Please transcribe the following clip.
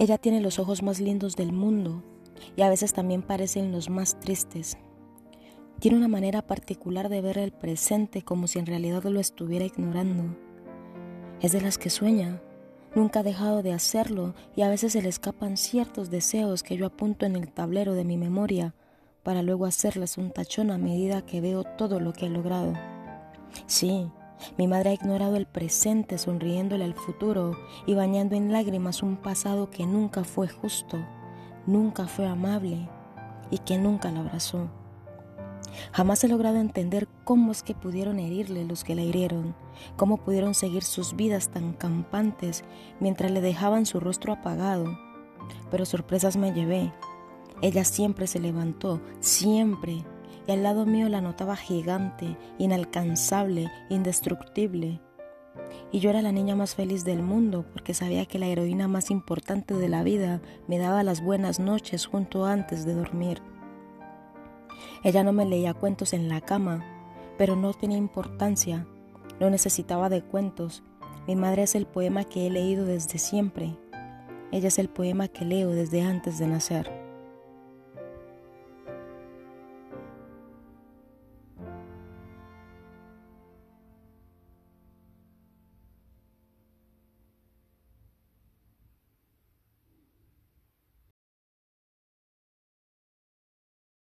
Ella tiene los ojos más lindos del mundo y a veces también parecen los más tristes. Tiene una manera particular de ver el presente como si en realidad lo estuviera ignorando. Es de las que sueña, nunca ha dejado de hacerlo y a veces se le escapan ciertos deseos que yo apunto en el tablero de mi memoria para luego hacerles un tachón a medida que veo todo lo que he logrado. Sí, mi madre ha ignorado el presente sonriéndole al futuro y bañando en lágrimas un pasado que nunca fue justo, nunca fue amable y que nunca la abrazó. Jamás he logrado entender cómo es que pudieron herirle los que la hirieron, cómo pudieron seguir sus vidas tan campantes mientras le dejaban su rostro apagado. Pero sorpresas me llevé. Ella siempre se levantó, siempre, y al lado mío la notaba gigante, inalcanzable, indestructible. Y yo era la niña más feliz del mundo porque sabía que la heroína más importante de la vida me daba las buenas noches junto antes de dormir. Ella no me leía cuentos en la cama, pero no tenía importancia, no necesitaba de cuentos. Mi madre es el poema que he leído desde siempre. Ella es el poema que leo desde antes de nacer.